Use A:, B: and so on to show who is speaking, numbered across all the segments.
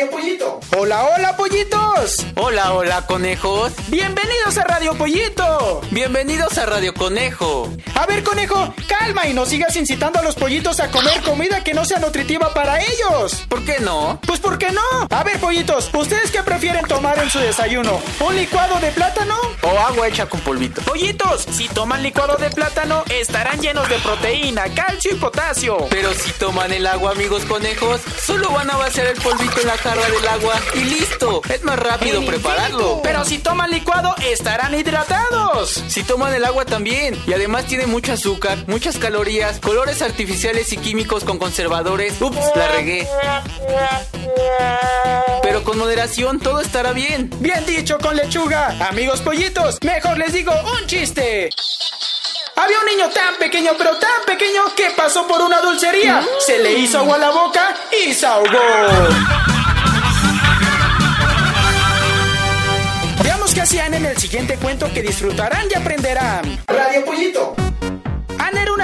A: Radio Pollito.
B: Hola, hola, pollitos.
C: Hola, hola, conejos.
B: Bienvenidos a Radio Pollito.
C: Bienvenidos a Radio Conejo.
B: A ver, conejo, calma y no sigas incitando a los pollitos a comer comida que no sea nutritiva para ellos.
C: ¿Por qué no?
B: Pues ¿por qué no? A ver, pollitos, ¿ustedes qué prefieren tomar en su desayuno? ¿Un licuado de plátano?
C: O agua hecha con polvito.
B: Pollitos, si toman licuado de plátano, estarán llenos de proteína, calcio y potasio.
C: Pero si toman el agua, amigos conejos, solo van a vaciar el polvito en la jarra del agua y listo. Es más rápido prepararlo.
B: Pero si toman licuado, estarán hidratados.
C: Si toman el agua también. Y además tiene mucho azúcar, muchas calorías, colores artificiales y químicos con conservadores. Ups, la regué. Pero con moderación todo estará bien.
B: Bien dicho con lechuga. Amigos pollitos, mejor les digo un chiste. Había un niño tan pequeño, pero tan pequeño, que pasó por una dulcería. Se le hizo agua a la boca y se ahogó. Qué hacían en el siguiente cuento que disfrutarán y aprenderán.
A: Radio Pollito.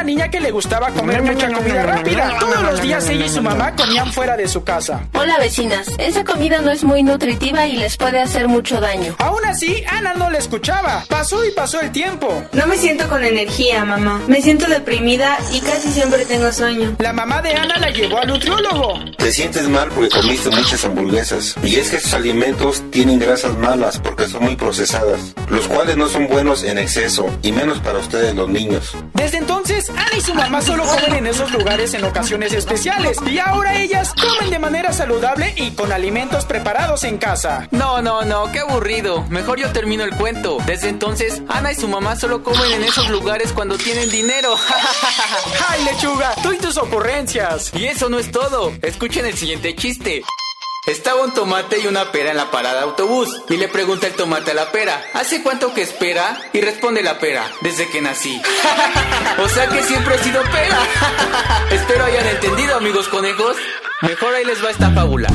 B: Niña que le gustaba comer mucha comida rápida. Todos los días ella y su mamá comían fuera de su casa.
D: Hola vecinas, esa comida no es muy nutritiva y les puede hacer mucho daño.
B: Aún así, Ana no le escuchaba. Pasó y pasó el tiempo.
E: No me siento con energía, mamá. Me siento deprimida y casi siempre tengo sueño.
B: La mamá de Ana la llevó al nutriólogo.
F: Te sientes mal porque comiste muchas hamburguesas. Y es que estos alimentos tienen grasas malas porque son muy procesadas, los cuales no son buenos en exceso y menos para ustedes los niños.
B: Desde entonces, Ana y su mamá solo comen en esos lugares en ocasiones especiales. Y ahora ellas comen de manera saludable y con alimentos preparados en casa.
C: No, no, no, qué aburrido. Mejor yo termino el cuento. Desde entonces, Ana y su mamá solo comen en esos lugares cuando tienen dinero.
B: ¡Ay, lechuga! Tú y tus ocurrencias.
C: y eso no es todo. Escuchen el siguiente chiste. Estaba un tomate y una pera en la parada autobús y le pregunta el tomate a la pera, ¿hace cuánto que espera? Y responde la pera, desde que nací. o sea que siempre he sido pera. Espero hayan entendido amigos conejos. Mejor ahí les va esta fábula.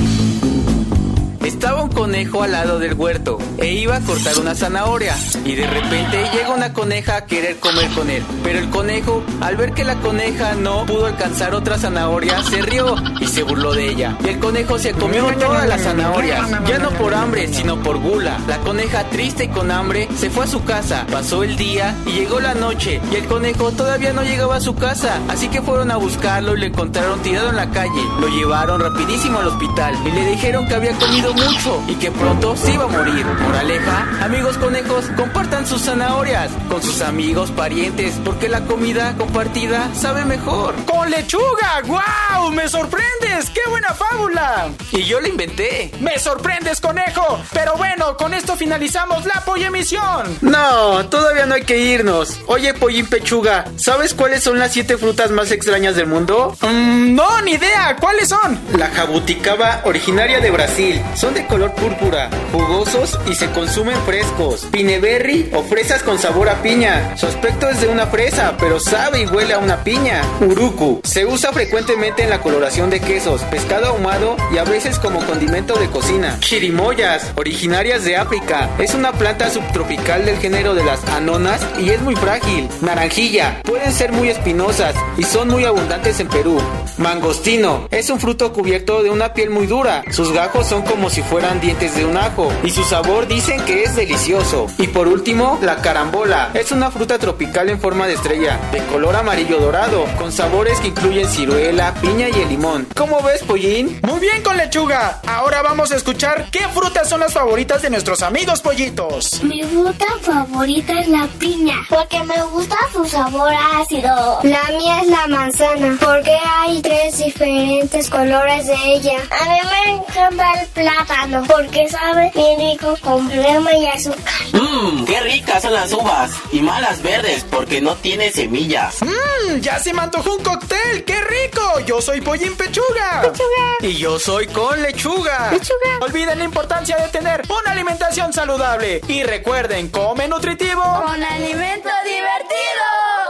C: Estaba un conejo al lado del huerto iba a cortar una zanahoria y de repente llega una coneja a querer comer con él. Pero el conejo, al ver que la coneja no pudo alcanzar otra zanahoria, se rió y se burló de ella. Y el conejo se comió todas las zanahorias, ya no por hambre, sino por gula. La coneja, triste y con hambre, se fue a su casa. Pasó el día y llegó la noche y el conejo todavía no llegaba a su casa. Así que fueron a buscarlo y lo encontraron tirado en la calle. Lo llevaron rapidísimo al hospital y le dijeron que había comido mucho y que pronto se iba a morir. Moraleja, amigos conejos, compartan sus zanahorias con sus amigos, parientes, porque la comida compartida sabe mejor.
B: ¡Con lechuga! ¡Guau! ¡Me sorprendes! ¡Qué buena fábula!
C: Y yo la inventé.
B: ¡Me sorprendes, conejo! Pero bueno, con esto finalizamos la emisión.
C: No, todavía no hay que irnos. Oye, Pollín Pechuga, ¿sabes cuáles son las siete frutas más extrañas del mundo?
B: Mm, no, ni idea. ¿Cuáles son?
C: La jabuticaba, originaria de Brasil. Son de color púrpura, jugosos y se consumen frescos. Pineberry o fresas con sabor a piña. Su aspecto es de una fresa, pero sabe y huele a una piña. Uruku. Se usa frecuentemente en la coloración de quesos, pescado ahumado y a veces como condimento de cocina. Chirimoyas, originarias de África. Es una planta subtropical del género de las anonas y es muy frágil. Naranjilla. Pueden ser muy espinosas y son muy abundantes en Perú. Mangostino. Es un fruto cubierto de una piel muy dura. Sus gajos son como si fueran dientes de un ajo y su sabor dicen que es delicioso. Y por último, la carambola. Es una fruta tropical en forma de estrella, de color amarillo dorado, con sabores que incluyen ciruela, piña y el limón. ¿Cómo ves, Pollín?
B: Muy bien con lechuga. Ahora vamos a escuchar qué frutas son las favoritas de nuestros amigos pollitos.
G: Mi fruta favorita es la piña, porque me gusta su sabor ácido. La mía es la manzana, porque hay tres diferentes colores de ella. A mí me encanta el plátano, porque sabe bien rico con crema y azúcar.
H: Mmm, qué ricas son las uvas. Y malas verdes porque no tiene semillas.
B: Mmm, ya se me antojó un cóctel. ¡Qué rico! Yo soy Pollín Pechuga.
G: Lechuga.
C: Y yo soy con lechuga.
G: Lechuga.
B: Olviden la importancia de tener una alimentación saludable. Y recuerden, come nutritivo.
G: Con alimento divertido.